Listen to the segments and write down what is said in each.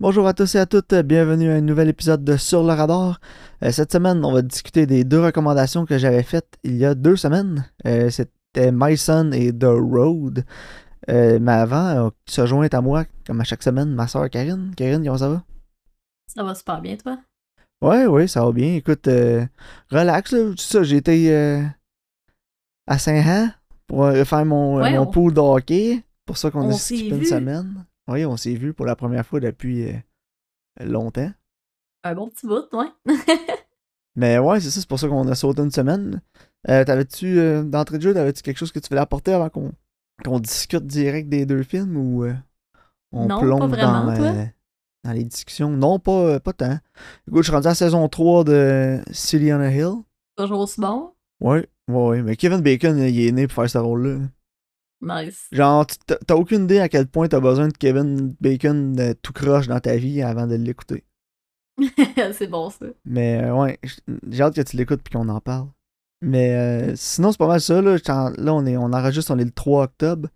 Bonjour à tous et à toutes, bienvenue à un nouvel épisode de Sur le radar. Euh, cette semaine, on va discuter des deux recommandations que j'avais faites il y a deux semaines. Euh, C'était My Son et The Road. Euh, mais avant, se joint à moi, comme à chaque semaine, ma soeur Karine. Karine, comment ça va? Ça va super bien, toi? Ouais, ouais, ça va bien. Écoute, relax, là. Ça, j'ai été à Saint-Han pour faire mon, Ouais, mon on- pool de hockey. Pour ça qu'on on a skippé une semaine. Oui, on s'est vu pour la première fois depuis euh, longtemps. Un bon petit bout, ouais. Mais ouais, c'est ça, c'est pour ça qu'on a sauté une semaine. Euh, t'avais-tu, euh, d'entrée de jeu, t'avais-tu quelque chose que tu voulais apporter avant qu'on qu'on discute direct des deux films ou on Non, pas vraiment, dans, toi? dans les discussions? Non, pas, pas tant. Écoute, je suis rendu à la saison 3 de City on a Hill. Toujours aussi bon? Ouais, ouais, ouais, mais Kevin Bacon, il est né pour faire ce rôle-là. Nice. Genre, t'as aucune idée à quel point t'as besoin de Kevin Bacon euh, tout croche dans ta vie avant de l'écouter. c'est bon, ça. Mais euh, ouais, j'ai hâte que tu l'écoutes puis qu'on en parle. Mais euh, sinon, c'est pas mal ça. Là, là on, est, on enregistre, on est le 3 octobre.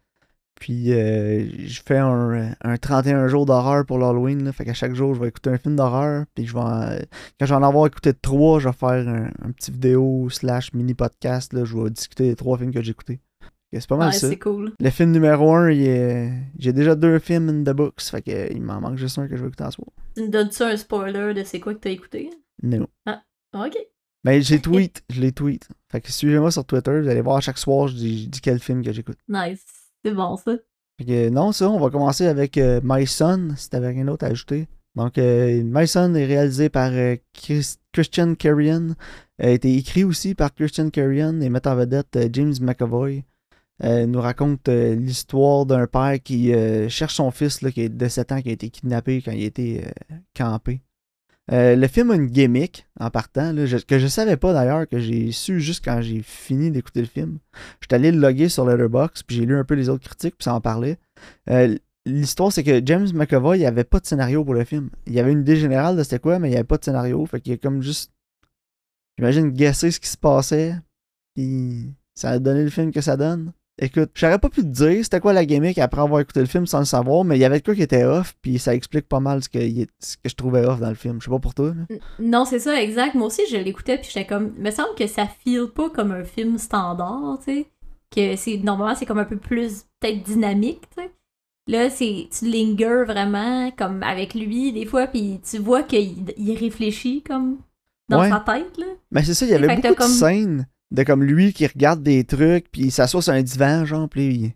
Puis euh, je fais un, un 31 jours d'horreur pour l'Halloween. Fait qu'à chaque jour, je vais écouter un film d'horreur. Puis je vais en- quand je vais en avoir écouté 3, je vais faire un, un petit vidéo slash mini podcast. Là, je vais discuter des trois films que j'ai écoutés. C'est pas mal Ouais, ça. c'est cool. Le film numéro 1, j'ai déjà deux films in the books. Fait que, il m'en manque juste un que je vais écouter en soir. Tu me donnes-tu un spoiler de c'est quoi que t'as écouté? Non. Ok. Mais j'ai tweet, je les tweet. Fait que suivez-moi sur Twitter, vous allez voir chaque soir, je dis, je dis quel film que j'écoute. Nice. C'est bon, ça. Fait que non, ça, on va commencer avec euh, My Son, si t'avais rien d'autre à ajouter. Donc, euh, My Son est réalisé par euh, Chris- Christian Carrion, a été écrit aussi par Christian Carrion et met en vedette James McAvoy. Euh, nous raconte euh, l'histoire d'un père qui euh, cherche son fils là, qui est de 7 ans qui a été kidnappé quand il était euh, campé. Euh, le film a une gimmick en partant, là, je- que je savais pas d'ailleurs, que j'ai su juste quand j'ai fini d'écouter le film. J'étais allé le loguer sur Letterboxd, puis j'ai lu un peu les autres critiques, puis ça en parlait. L'histoire, c'est que James McAvoy, il avait pas de scénario pour le film. Il y avait une idée générale de c'était quoi, mais il n'y avait pas de scénario. Fait qu'il a comme juste, j'imagine, guessé ce qui se passait, puis ça a donné le film que ça donne. Écoute, j'aurais pas pu te dire c'était quoi la gimmick après avoir écouté le film sans le savoir, mais il y avait de quoi qui était off, puis ça explique pas mal ce que, ce que je trouvais off dans le film. Je sais pas pour toi. Non, c'est ça, exact. Moi aussi, je l'écoutais, puis j'étais comme. Il me semble que ça file pas comme un film standard, tu sais. Que c'est. Normalement, c'est comme un peu plus, peut-être dynamique, tu sais. Là, c'est. Tu lingers vraiment, comme avec lui, des fois, puis tu vois qu'il il réfléchit, comme. Dans Ouais. sa tête, là. Mais c'est ça, il y avait beaucoup de comme- scènes de comme lui qui regarde des trucs, puis il s'assoit sur un divan, genre, puis il,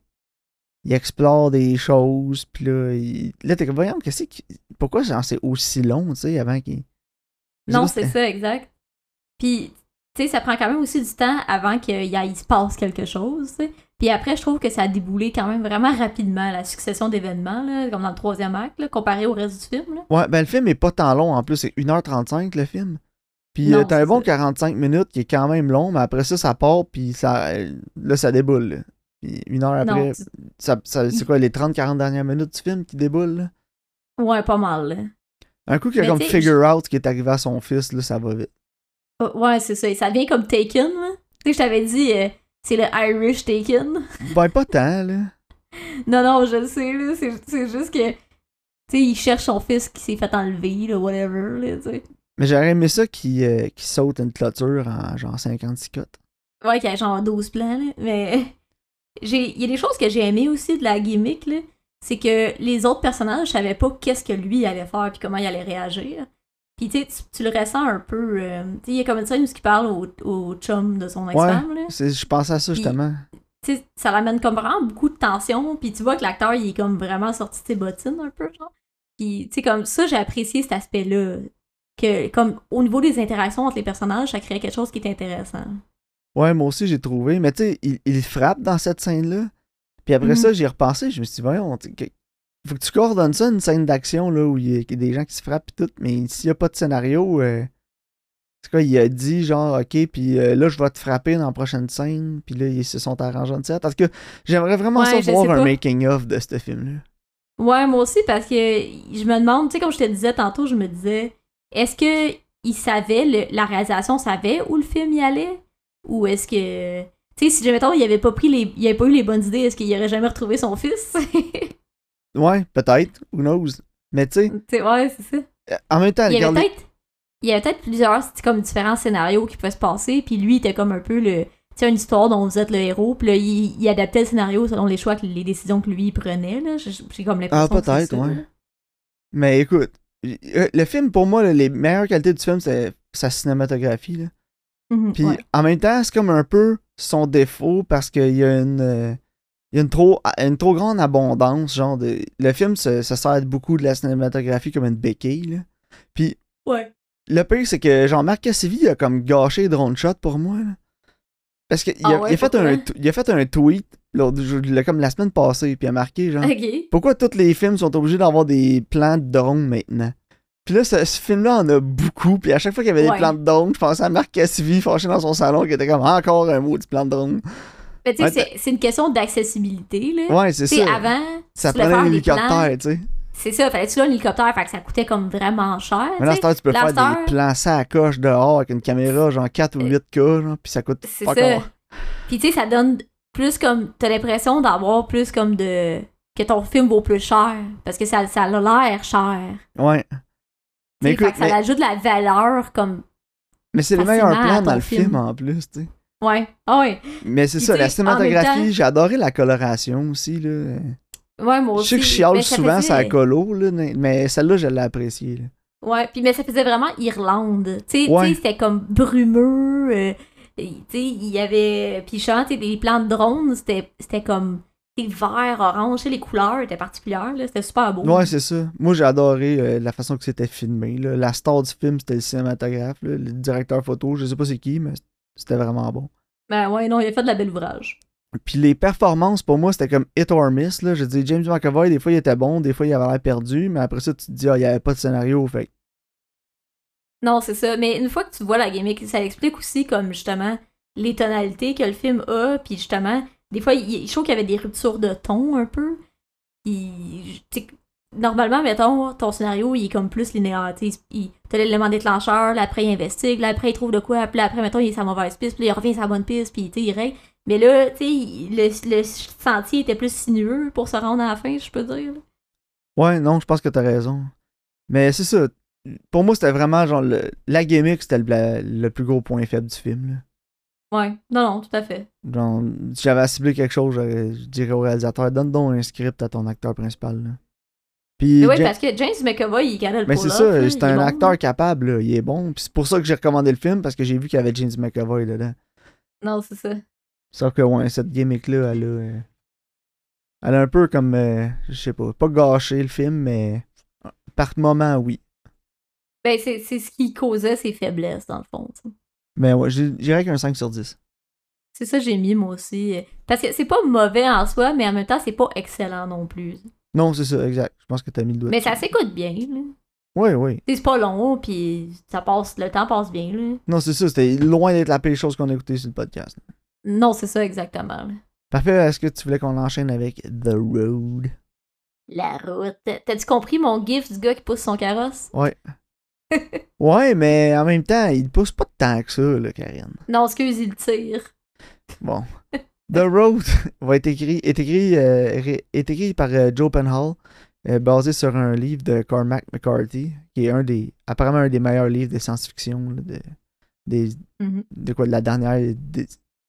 il explore des choses, puis là, il... là t'es comme, voyons, qu'est-ce qui... Pourquoi c'est aussi long, tu sais, avant qu'il... Non, c'est ça, exact. Puis, tu sais, ça prend quand même aussi du temps avant qu'il se passe quelque chose, tu sais. Puis après, je trouve que ça a déboulé quand même vraiment rapidement, la succession d'événements, comme dans le troisième acte, là, comparé au reste du film. Là. Ouais, ben le film est pas tant long, en plus, c'est 1h35 le film. Puis euh, t'as un bon ça. 45 minutes qui est quand même long, mais après ça, ça part, puis ça... là, ça déboule, là. Puis une heure après, Non, tu- ça, ça- c'est quoi, les 30-40 dernières minutes du film qui déboulent, là? ouais, pas mal. là. Un coup qu'il a comme figure out ce qui est arrivé à son fils, là, ça va vite. Oh, Ouais, c'est ça. Et ça devient comme Taken. Tu sais, je t'avais dit, euh, c'est le Irish Taken. Ben, pas tant, là. non, non, je le sais, là. C'est c'est juste que, tu sais, il cherche son fils qui s'est fait enlever, là, whatever, là, tu sais. Mais j'aurais aimé ça qui, euh, qui saute une clôture en genre 56 cotes. Ouais, qui a genre 12 plans, là. Mais il y a des choses que j'ai aimées aussi de la gimmick, là. C'est que les autres personnages savaient pas qu'est-ce que lui allait faire puis comment il allait réagir. Puis tu tu- le ressens un peu. euh, il y a comme une scène où il parle au, au chum de son ex-femme. C'est- Je pensais à ça justement. Ça l'amène comme vraiment beaucoup de tension. Puis tu vois que l'acteur, il est comme vraiment sorti de ses bottines un peu, genre. Puis tu sais, comme ça, j'ai apprécié cet aspect-là. Que, comme, au niveau des interactions entre les personnages, ça créait quelque chose qui est intéressant. Ouais, moi aussi j'ai trouvé. Mais tu sais, il, il frappe dans cette scène-là. Puis après Mhm. ça, j'y ai repensé. Je me suis dit, voyons, faut que tu coordonnes ça, une scène d'action là où il y, a, des gens qui se frappent et tout. Mais s'il n'y a pas de scénario, euh, c'est quoi, il a dit genre, ok, puis euh, là je vais te frapper dans la prochaine scène. Puis là, ils se sont arrangés de ça. Parce que j'aimerais vraiment Ouais, ça voir un making-of de ce film-là. Ouais, moi aussi, parce que je me demande, tu sais, comme je te disais tantôt, je me disais, est-ce que il savait, le- la réalisation savait où le film y allait? Ou est-ce que. Tu sais, si, mettons, il avait pas pris les. Il avait pas eu les bonnes idées, est-ce qu'il aurait jamais retrouvé son fils? Ouais, peut-être. Who knows? Mais tu sais, Tu sais, ouais, c'est ça. en même temps, Il y avait peut-être il y avait peut-être plusieurs comme différents scénarios qui pouvaient se passer puis lui il était comme un peu le tu sais une histoire dont vous êtes le héros puis là il, il adaptait le scénario selon les choix les décisions que lui il prenait là j'ai comme l'impression Ah, peut-être, ouais. Mais écoute, le film, pour moi, là, les meilleures qualités du film, c'est sa cinématographie. Là. Mhm, Puis ouais. en même temps, c'est comme un peu son défaut parce qu'il y a une. euh, il y a une trop, une trop grande abondance, genre de. Le film se, se sert beaucoup de la cinématographie comme une béquille. Là. Puis ouais le pire, c'est que Jean-Marc Cassivi a comme gâché Drone Shot pour moi. là. Parce qu'il Ah a, ouais, il a fait un, il a fait un tweet comme la semaine passée, puis il a marqué genre Pourquoi tous les films sont obligés d'avoir des plans de drone maintenant? Puis là, ce, ce film-là en a beaucoup, puis à chaque fois qu'il y avait Ouais. des plans de je pensais à Marc Cassivi fâché dans son salon qui était comme encore un mot du plan de drone. mais tu sais Ouais, c'est- une question d'accessibilité là Ouais, c'est ça. avant ça tu prenait un hélicoptère, tu sais. C'est ça fallait tu là un hélicoptère fait que ça coûtait comme vraiment cher Mais là, tu peux faire des plans ça à coche dehors avec une caméra genre 4 ou 8K, genre, puis ça coûte C'est ça. encore. Puis tu sais, ça donne plus comme. T'as l'impression d'avoir plus comme de. que ton film vaut plus cher. Parce que ça, ça a l'air cher. Ouais. Mais fait écoute, que ça mais, ajoute de la valeur comme. mais c'est à plans ton dans le film. film. en plus, tu sais. Ouais. Ah ouais. Mais c'est ça, la cinématographie, temps- j'ai adoré la coloration aussi, là. Ouais, moi Je sais que je chiale Mais souvent faisait- la colo, là, mais celle-là, je l'ai appréciée, là. Ouais, puis mais ça faisait vraiment Irlande. Tu sais, Ouais. c'était comme brumeux. euh, tu sais, il y avait. Puis les plans de drone, c'était comme. Des vert, orange, les couleurs étaient particulières. C'était super beau. Ouais, c'est ça. Moi, j'ai adoré euh, la façon que c'était filmé. là. La star du film, c'était le cinématographe, là, le directeur photo. Je sais pas c'est qui, mais c'était vraiment bon. Ben ouais, non, il a fait de la belle ouvrage. Puis les performances, pour moi, c'était comme hit or miss. Là. Je dis, James McAvoy, des fois, il était bon, des fois, il avait l'air perdu, mais après ça, tu te dis, ah, il n'y avait pas de scénario. Fait Non, c'est ça. Mais une fois que tu vois la gimmick, ça explique aussi comme justement les tonalités que le film a, puis justement, des fois, il, je trouve qu'il y avait des ruptures de ton un peu. Normalement, mettons, ton scénario, il est comme plus linéaire. Tu sais, il- t'as l'élément déclencheur, là, après, il investigue, là, après, il trouve de quoi, puis après, mettons, il est la mauvaise piste, puis là, il revient sur la bonne piste, puis il règle. Mais là, tu sais, le, le sentier était plus sinueux pour se rendre à la fin, je peux dire. là. Ouais, non, je pense que t'as raison. Mais c'est ça. Pour moi, c'était vraiment genre le- la gimmick, c'était le, le plus gros point faible du film. Là. Ouais, non, non, tout à fait. Genre, si j'avais à cibler quelque chose, je dirais au réalisateur, donne donc un script à ton acteur principal. Là. Puis, Ja- parce que James McAvoy, il cadre le mais c'est ça, c'est un bon, acteur là. capable, là, il est bon. Puis c'est pour ça que j'ai recommandé le film, parce que j'ai vu qu'il y avait James McAvoy dedans. Non, c'est ça. Sauf que, ouais, cette gimmick-là, elle a. euh, elle a un peu comme. euh, je sais pas, pas gâché le film, mais. Par moment, oui. Ben, c'est ce qui causait ses faiblesses, dans le fond. tu sais. Mais ouais, je dirais qu'un 5 sur 10. C'est ça j'ai mis, moi aussi. Parce que c'est pas mauvais en soi, mais en même temps, c'est pas excellent non plus. Non, c'est ça, exact. Je pense que t'as mis le doigt. Mais ça s'écoute bien, là. Oui, oui. C'est pas long, puis ça passe, le temps passe bien, là. Non, c'est ça, c'était loin d'être la pire chose qu'on a écouté sur le podcast. Non, c'est ça exactement. Parfait, est-ce que tu voulais qu'on enchaîne avec The Road? La route. T'as-tu compris mon gif du gars qui pousse son carrosse? Ouais. ouais, mais en même temps, il pousse pas tant que ça, là, Karine. Non, excuse, il tire. Bon. The Road va être écrit, est écrit, euh, est écrit par euh, Joe Penhall, euh, basé sur un livre de Cormac McCarthy, qui est un des, apparemment un des meilleurs livres de science-fiction, de, des, Mhm. de quoi, de la dernière,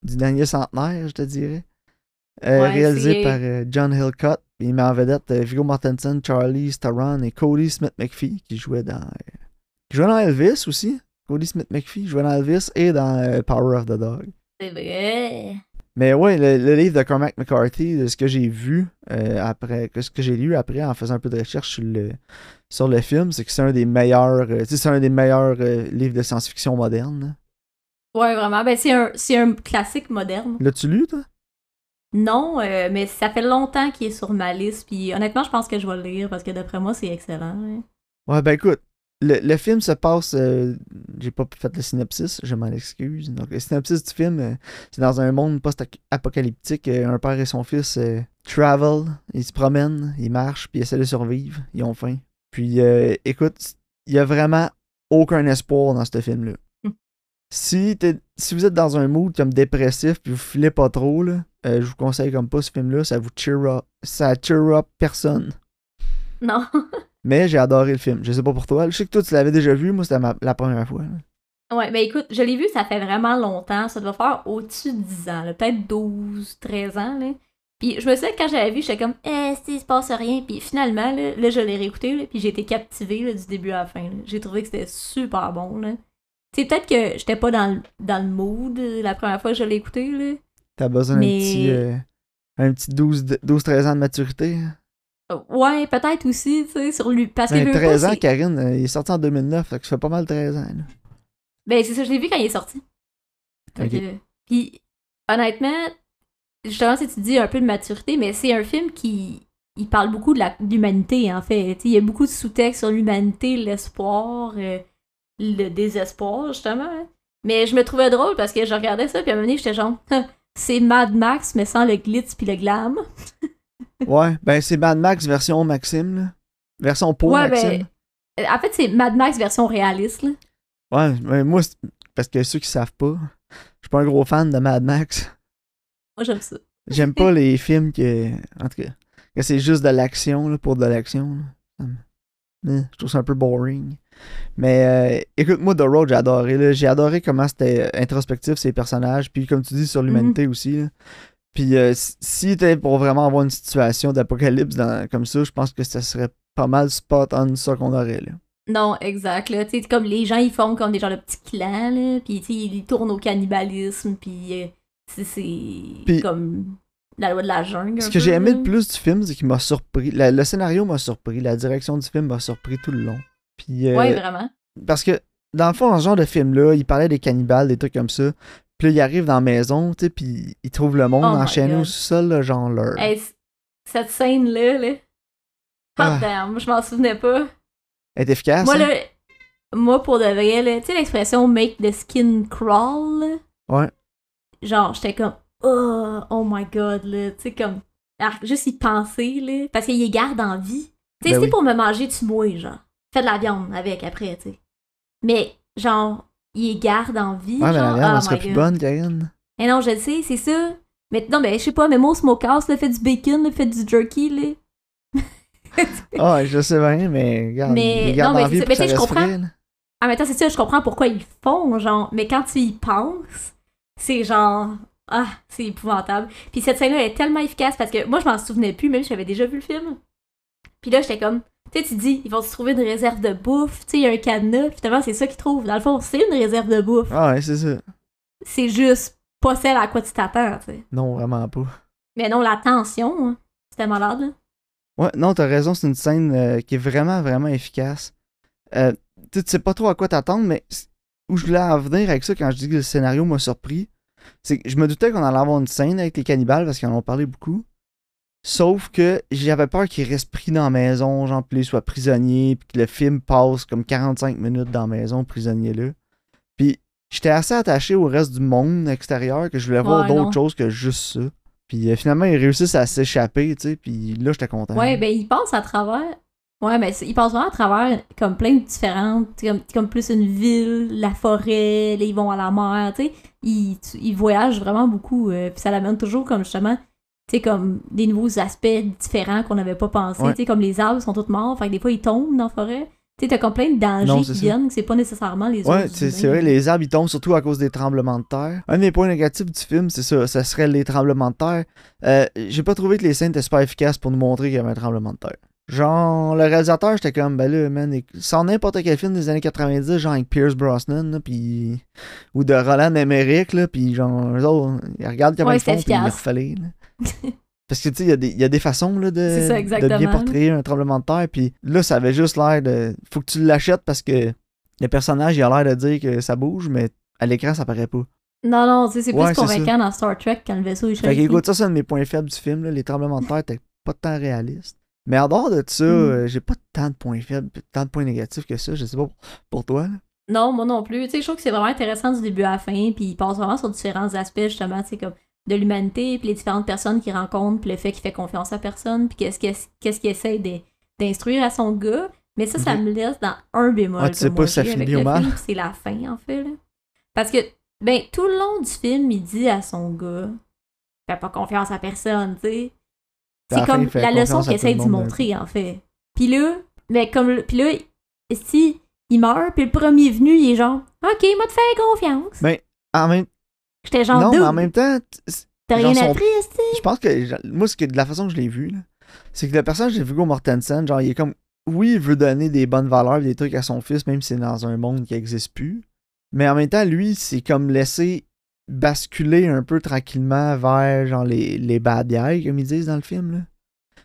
du dernier centenaire, je te dirais. Euh, Ouais, réalisé par euh, John Hillcott. Il met en vedette euh, Viggo Mortensen, Charlie Theron et Cody Smith McPhee qui jouait dans. euh, qui jouait dans Elvis aussi. Cody Smith McPhee jouait dans Elvis et dans Power of the Dog. C'est vrai. Mais ouais, le, le livre de Cormac McCarthy, de ce que j'ai vu après, ce que j'ai lu après en faisant un peu de recherche sur le, sur le film, c'est que c'est un des meilleurs, c'est un des meilleurs livres de science-fiction moderne. Ouais, vraiment. Ben, c'est un, c'est un classique moderne. L'as-tu lu, toi? Non, euh, mais ça fait longtemps qu'il est sur ma liste, puis honnêtement, je pense que je vais le lire, parce que d'après moi, c'est excellent. hein. Ouais, ben écoute, le, le film se passe. euh, j'ai pas fait le synopsis, je m'en excuse. Donc, le synopsis du film, euh, c'est dans un monde post-apocalyptique. un père et son fils travel, ils se promènent, ils marchent, puis ils essaient de survivre. Ils ont faim. Puis, euh, écoute, il y a vraiment aucun espoir dans ce film-là. Si, t'es- si vous êtes dans un mood comme dépressif, puis vous filez pas trop, là, euh, je vous conseille comme pas ce film-là. Ça vous cheer up. Ça cheer up personne. Non. Mais j'ai adoré le film. Je sais pas pour toi. Je sais que toi, tu l'avais déjà vu. Moi, c'était ma- la première fois. là. Ouais, ben écoute, je l'ai vu, ça fait vraiment longtemps. Ça doit faire au-dessus de 10 ans, peut-être 12, 13 ans. Là. Puis je me souviens que quand j'avais vu, j'étais comme, eh, il se passe rien. Puis finalement, là, là, je l'ai réécouté, là, puis j'ai été captivée là, du début à la fin. J'ai trouvé que c'était super bon. Là. Sais, peut-être que j'étais pas dans le, dans le mood euh, la première fois que je l'ai écouté. Là. T'as besoin Mais- d'un petit, euh, un petit 12 de- 12-13 ans de maturité. Euh, Ouais, peut-être aussi, tu sais, sur lui. Parce que Ben, veux, veux 13 pas, ans, c'est- Karine, euh, il est sorti en 2009, fait que ça fait pas mal 13 ans. là. Ben, c'est ça, je l'ai vu quand il est sorti. Que- Puis, honnêtement, justement, si tu dis un peu de maturité, mais c'est un film qui il parle beaucoup de la- de l'humanité, en fait. Il y a beaucoup de sous-textes sur l'humanité, l'espoir, euh, le désespoir, justement. hein. Mais je me trouvais drôle parce que je regardais ça, puis à un moment donné, j'étais genre, c'est Mad Max, mais sans le glitz puis le glam. Ouais, ben c'est Mad Max version Maxime, là. Version pour ouais, Maxime. ben, en fait, c'est Mad Max version réaliste, là. Ouais, mais moi, parce que ceux qui savent pas, je suis pas un gros fan de Mad Max. Moi, j'aime ça. J'aime pas les films que. En tout cas, que c'est juste de l'action là, pour de l'action. là. Eh, Je trouve ça un peu boring. Mais euh, écoute, moi, The Road, j'ai adoré. là. J'ai adoré comment c'était introspectif, ces personnages. Puis, comme tu dis, sur l'humanité aussi. là. Puis, euh, si- t'es pour vraiment avoir une situation d'apocalypse comme ça, je pense que ça serait pas mal spot on ça qu'on aurait. là. Non, exact. Là. Tu sais, comme les gens, ils font comme des genres de petits clans, là, puis tu sais, ils tournent au cannibalisme, puis euh, c'est- comme la loi de la jungle. Ce que j'ai aimé le plus du film, c'est qu'il m'a surpris. La- le scénario m'a surpris. La direction du film m'a surpris tout le long. Puis, euh, Ouais, vraiment. Parce que, dans le fond, dans ce genre de film-là, il parlait des cannibales, des trucs comme ça. Puis là, il arrive dans la maison, tu sais, puis il trouve le monde Oh enchaîné au sol, là, genre leur. Hey, cette scène-là, là. Ah. Damn, je m'en souvenais pas. Elle est efficace. Moi, hein? là, moi, pour de vrai, là, tu sais l'expression make the skin crawl, là? Ouais. Genre, j'étais comme, oh, oh my god, là, tu sais, comme, ah, juste y penser, là, parce qu'il les garde en vie. Tu sais, Ben c'est oui. pour me manger, tu mouilles, genre. Fais de la viande avec après, tu sais. Mais, genre, il les garde en vie. Ouais, mais la genre, viande, oh elle serait plus bonne, Karine. Eh non, je le sais, c'est ça. Mais non, mais je sais pas, mais moi, au smokehouse, là, fait du bacon, là, fait du jerky, là. Ah, ouais, je sais bien, mais regarde, Mais- il les garde non, mais en vie mais tu sais, je comprends. frais. En même temps, c'est ça, je comprends pourquoi ils font, genre, mais quand tu y penses, c'est genre, ah, c'est épouvantable. Puis cette scène-là est tellement efficace parce que moi, je m'en souvenais plus, même si j'avais déjà vu le film. Puis là, j'étais comme, tu sais, tu dis, ils vont se trouver une réserve de bouffe, tu sais, il y a un cadenas, finalement, c'est ça qu'ils trouvent. Dans le fond, c'est une réserve de bouffe. Ah, ouais, c'est ça. C'est juste pas celle à quoi tu t'attends, tu sais. Non, vraiment pas. Mais non, la tension, hein, c'était malade, là. Ouais, non, t'as raison, c'est une scène euh, qui est vraiment, vraiment efficace. Euh, tu sais, pas trop à quoi t'attendre, mais où je voulais en venir avec ça quand je dis que le scénario m'a surpris, c'est je me doutais qu'on allait avoir une scène avec les cannibales parce qu'ils en ont parlé beaucoup. Sauf que j'avais peur qu'ils restent pris dans la maison, genre, puis ils soient prisonniers, puis que le film passe comme 45 minutes dans la maison, prisonnier là. Puis j'étais assez attaché au reste du monde extérieur que je voulais voir Ouais, d'autres choses que juste ça. Puis euh, finalement, ils réussissent à s'échapper, tu sais, puis là, j'étais content. Ouais, ben il passe à travers. Ouais, mais c'est- il passe vraiment à travers comme plein de différentes. Comme, comme plus une ville, la forêt, là, ils vont à la mer, tu sais. Ils, ils voyagent vraiment beaucoup. euh, puis ça l'amène toujours comme justement. Tu sais, comme des nouveaux aspects différents qu'on n'avait pas pensé. Ouais. Tu sais, comme les arbres sont tous morts, fait que des fois ils tombent dans la forêt. Tu sais, t'as comme plein de dangers Non, qui ça. viennent, que c'est pas nécessairement les Ouais, c'est vrai, les arbres ils tombent surtout à cause des tremblements de terre. Un des points négatifs du film, c'est ça, ça serait les tremblements de terre. Euh, J'ai pas trouvé que les scènes étaient super efficaces pour nous montrer qu'il y avait un tremblement de terre. Genre, le réalisateur, j'étais comme, ben là, man, sans n'importe quel film des années 90, genre avec Pierce Brosnan, là, pis... ou de Roland Emmerich, là, pis genre, eux autres, ils regardent comment Ouais, ils font, pis ils le. Parce que, tu sais, il y, a des- il y a des façons, là, ça, de, de bien portrayer un tremblement de terre, pis là, ça avait juste l'air de... Faut que tu l'achètes parce que le personnage, il a l'air de dire que ça bouge, mais à l'écran, ça paraît pas. Non, non, tu sais, c'est plus Ouais, convaincant dans Star Trek quand le vaisseau est Fait qu'écoute, ça, c'est un de mes points faibles du film. là. Les tremblements de terre étaient pas tant réalistes. Mais en dehors de ça, Mm. euh, j'ai pas tant de points faibles, tant de points négatifs que ça. Je sais pas pour, toi. là. Non, moi non plus. Tu sais, je trouve que c'est vraiment intéressant du début à la fin, puis il passe vraiment sur différents aspects, justement, tu sais, comme de l'humanité, puis les différentes personnes qu'il rencontre, puis le fait qu'il fait confiance à personne, puis qu'est-ce qu'il essaie d'instruire à son gars. Mais ça, ça me laisse dans un bémol. Ah, tu sais pas si ça finit mal. film, C'est la fin, en fait. Là. Parce que, ben, tout le long du film, il dit à son gars, fais pas confiance à personne, tu sais. C'est comme la leçon qu'il essaie d'y montrer, en fait. Puis là, Mais comme. le- Puis là, si il meurt, puis le premier venu, il est genre, OK, m'a te fait confiance. Mais en même, J'étais genre, non, mais en même temps, t'as rien appris, je pense que genre, moi, ce que, de la façon que je l'ai vu, là, c'est que le personnage de Viggo Mortensen, genre, il est comme. Oui, il veut donner des bonnes valeurs, des trucs à son fils, même si c'est dans un monde qui n'existe plus. Mais en même temps, lui, c'est comme laisser basculer un peu tranquillement vers genre les, les bad guys, comme ils disent dans le film. Là.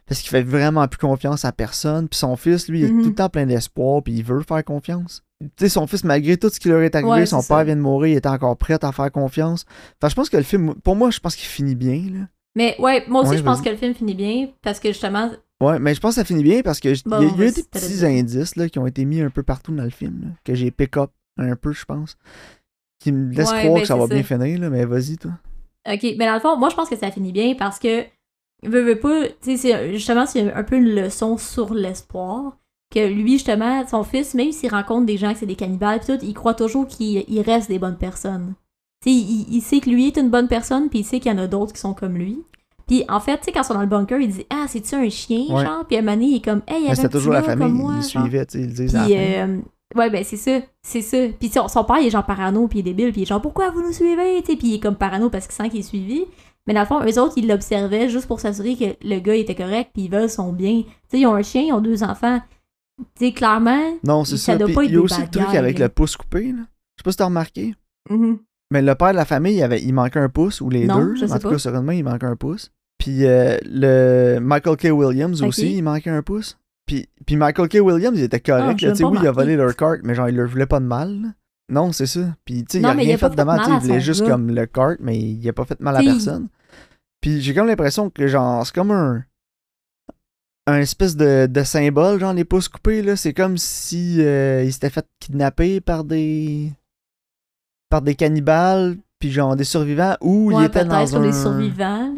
Parce qu'il fait vraiment plus confiance à personne. Puis son fils, lui, il est Mhm. tout le temps plein d'espoir, puis il veut faire confiance. Tu sais, son fils, malgré tout ce qui leur est arrivé, Ouais, son père ça. vient de mourir, il était encore prêt à faire confiance. Enfin, je pense que le film, pour moi, je pense qu'il finit bien. Là. Mais ouais, moi aussi, Ouais, je pense que le film finit bien parce que justement, Ouais, mais je pense que ça finit bien parce que Bon, y a, il y a eu des petits indices là, qui ont été mis un peu partout dans le film, là, que j'ai pick up un peu, je pense. Qui me Ouais, croire ben, que ça va ça. bien finir, là, mais vas-y, toi. OK, mais dans le fond, moi, je pense que ça finit bien parce que, veux, veux pas, tu sais, justement, c'est un peu une leçon sur l'espoir. Que lui, justement, son fils, même s'il rencontre des gens que c'est des cannibales, pis tout, il croit toujours qu'il il reste des bonnes personnes. Tu sais, il, il sait que lui est une bonne personne, puis il sait qu'il y en a d'autres qui sont comme lui. Puis en fait, tu sais, quand ils sont dans le bunker, il dit Ah, c'est-tu un chien, Ouais. genre Puis à un moment donné, il est comme Hey, il y avait un toujours la famille, comme moi? ils suivaient, tu sais, ils disent ouais, ben c'est ça, c'est ça. Puis son, son père, il est genre parano, puis il est débile, puis il est genre, pourquoi vous nous suivez, tu puis il est comme parano parce qu'il sent qu'il est suivi. Mais dans le fond, eux autres, ils l'observaient juste pour s'assurer que le gars était correct, puis ils veulent son bien. Tu sais, ils ont un chien, ils ont deux enfants. Tu sais, clairement. Non, c'est ça ça. doit Puis pas être il y a aussi le truc avec là. le pouce coupé, là. Je sais pas si t'as remarqué. mhm. Mais le père de la famille, il, avait, il manquait un pouce, ou les Non, deux. je en tout pas. cas, main, il manquait un pouce. Puis euh, le Michael K. Williams aussi, il manquait un pouce. Puis, puis Michael K. Williams, il était correct. Ah, là, oui, il a volé leur carte, mais genre, il leur voulait pas de mal. Non, c'est ça. Puis, tu sais, il a il rien a fait de mal. mal Il voulait juste gars. comme le cart, mais il a pas fait de mal à il- personne. Puis j'ai comme l'impression que, genre, c'est comme un. Un espèce de, de symbole, genre, les pouces coupés, là. C'est comme si euh, il s'était fait kidnapper par des. par des cannibales, puis genre des survivants, ou il Ouais, était peut-être dans un. les survivants.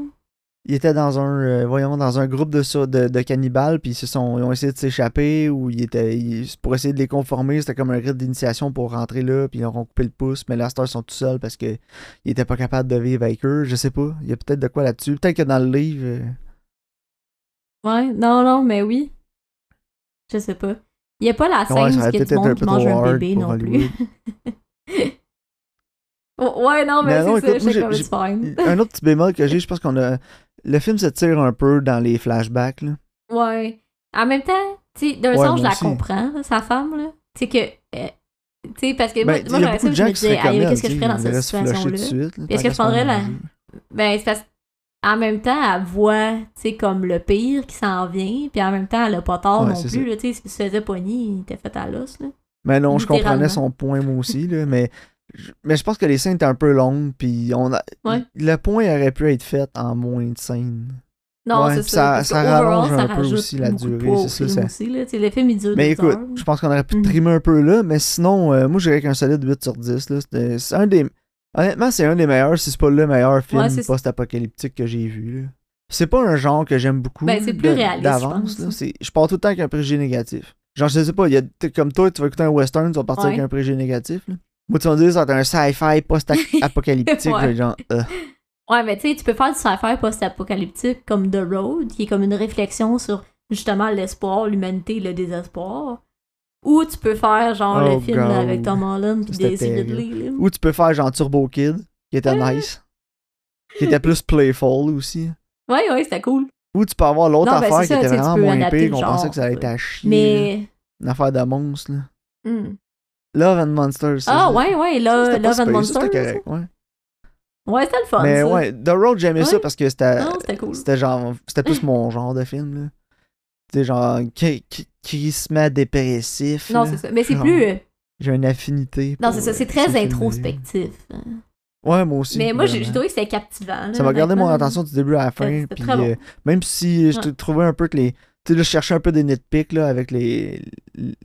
Là. Il était dans un, euh, voyons, dans un groupe de, de, de cannibales, puis ils, se sont, ils ont essayé de s'échapper, ou il était, il- pour essayer de les conformer, c'était comme un rite d'initiation pour rentrer là, puis ils leur ont coupé le pouce, mais là, ils sont tout seuls parce qu'ils étaient pas capables de vivre avec eux, je sais pas, il y a peut-être de quoi là-dessus, peut-être que dans le livre, euh, Ouais, non, non, mais oui. Je sais pas. Il y a pas la scène ouais, où été un monde mange un bébé non Hollywood. plus. Ouais, non, mais, Mais c'est ça, comme j'ai- fine. un autre petit bémol que j'ai, je pense qu'on a, le film se tire un peu dans les flashbacks, là. Ouais. En même temps, tu sais, d'un Ouais, sens, je la aussi. comprends, sa femme, là. C'est que. euh, tu sais, parce que Ben, moi, il moi j'aurais ça, je me disais, qu'est-ce que tu je sais, ferais dans cette situation-là? est-ce que je prendrais la-. Ben, c'est parce en même temps, elle voit, tu sais, comme le pire qui s'en vient, puis en même temps, elle a pas tort Ouais, non plus, là, tu sais, faisait pogner, il était fait à l'os, là. Mais non, je comprenais son point moi aussi, là, mais, mais je pense que les scènes étaient un peu longues, puis on a, Ouais. le point aurait pu être fait en moins de scènes. Non, Ouais, c'est ça. ça- ça rallonge ça un peu aussi la durée, c'est ça, aussi, là. Le film, il dure Mais écoute, heures. je pense qu'on aurait pu Mhm. trimer un peu là, mais sinon, euh, moi je dirais qu'un solide 8 sur 10. Là, C'était- c'est un des... Honnêtement, c'est un des meilleurs, si c'est pas le meilleur film Ouais, post-apocalyptique que j'ai vu. C'est pas un genre que j'aime beaucoup Ben, c'est plus réaliste, d'avance. je pars tout le temps avec un préjugé négatif. Genre, je sais pas, il y a, comme toi, tu vas écouter un western, tu vas partir Ouais. avec un préjugé négatif. là. Moi, tu vas me dire, ça un sci-fi post-apocalyptique. Ouais. genre, euh. Ouais, mais tu sais, tu peux faire du sci-fi post-apocalyptique comme The Road, qui est comme une réflexion sur justement l'espoir, l'humanité, le désespoir. Ou tu peux faire genre Oh, le film là, God. avec Tom Holland puis Daisy. Ridley. Ou tu peux faire genre Turbo Kid, qui était Ouais. nice. Qui était plus playful aussi. Ouais, ouais, c'était cool. Ou tu peux avoir l'autre ben, affaire qui ça, était vraiment moins pire, qu'on pensait que ça allait être à chier. là. Mais. Une affaire de monstre, là. hmm. Love and Monsters. ça, Ah, ouais, ouais, ça, c'était pas Love and ça, Monsters. C'était correct, ouais. Ouais, c'était le fun. Mais ça. ouais, The Road, j'aimais ça Ouais. parce que c'était. Non, c'était cool. C'était genre. C'était plus mon genre de film, là. Sais, genre, qui- qui- crissement dépressif. Non, c'est ça. Mais c'est plus. euh, J'ai une affinité. Non, c'est ça, c'est euh, très introspectif. hein. Ouais, moi aussi. Mais moi, j'ai trouvé que c'était captivant. là, Ça m'a gardé mon attention du début à la fin. C'était Puis très bon. euh, même si je Ouais. trouvais un peu que les. Tu sais, là, je cherchais un peu des nitpicks là, avec les.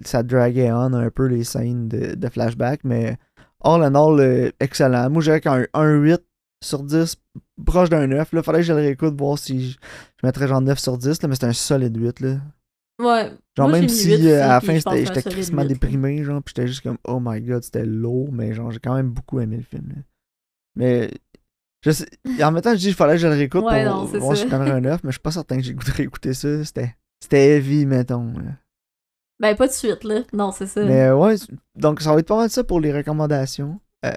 Ça draguait on un peu les scènes de, de flashback, mais all in all, euh, excellent. Moi, je dirais qu'un un 8 sur 10, proche d'un 9. Là, fallait que je le réécoute, voir si je, je mettrais genre 9 sur 10, là, mais c'est un solide 8. Là. Ouais. Genre, Moi, même si euh, à la fin, c'était- j'étais crissement déprimé, genre, puis j'étais juste comme, oh my god, c'était lourd, mais genre, j'ai quand même beaucoup aimé le film. là. Mais. Je sais, en même temps, je dis qu'il fallait que je le réécoute Ouais, pour non, voir si je donnerais un 9, mais je suis pas certain que j'ai goûté réécouter ça. C'était c'était heavy, mettons. là. Ben, pas de suite, là. Non, c'est ça. Mais euh, ouais, donc ça va être pas mal ça pour les recommandations. Euh,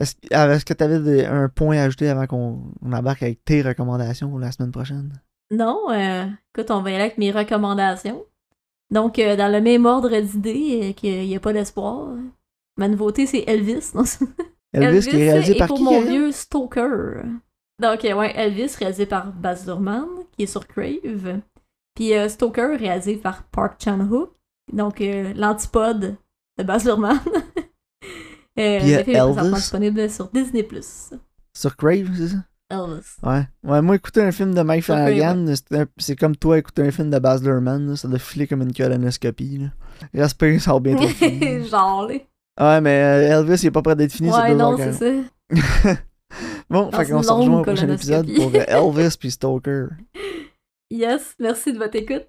est-ce ah, est-ce que tu avais un point à ajouter avant qu'on on embarque avec tes recommandations pour la semaine prochaine? Non, euh, écoute, on va y aller avec mes recommandations. Donc, euh, dans le même ordre d'idées, euh, qu'il n'y a pas d'espoir, ma nouveauté, c'est Elvis. Non? Elvis, qui est réalisé par pour qui? mon vieux Stoker. Donc, euh, ouais, Elvis, réalisé par Baz Luhrmann, qui est sur Crave. Puis euh, Stoker, réalisé par Park Chan-wook. Donc, euh, l'antipode de Baz Luhrmann. euh, Puis, euh, le film est présentement disponible sur Disney+. Sur Crave, c'est ça? Elvis. Ouais. Ouais, moi, écouter un film de Mike Flanagan, c'est comme toi écouter un film de Baz Luhrmann, là, ça doit filer comme une colonoscopie. Là. Va bientôt finir. Genre, là. Ouais, mais euh, Elvis, il est pas près d'être fini, Ouais, non, c'est ça. Bon, Dans fait qu'on se rejoint au prochain épisode pour Elvis puis Stoker. Yes, merci de votre écoute.